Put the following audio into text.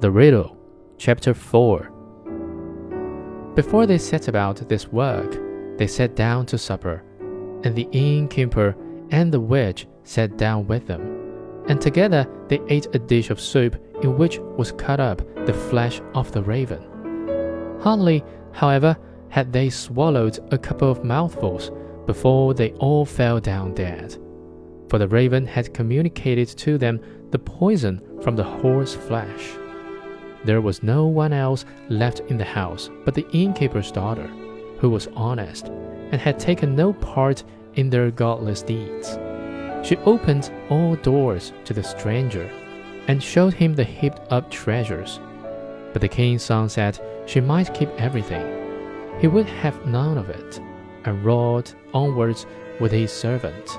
The Riddle, Chapter 4 Before they set about this work, they sat down to supper, and the innkeeper and the witch sat down with them, and together they ate a dish of soup in which was cut up the flesh of the raven. Hardly, however, had they swallowed a couple of mouthfuls before they all fell down dead, for the raven had communicated to them the poison from the horse flesh. There was no one else left in the house but the innkeeper's daughter, who was honest and had taken no part in their godless deeds. She opened all doors to the stranger and showed him the heaped up treasures. But the king's son said she might keep everything. He would have none of it, and rode onwards with his servant.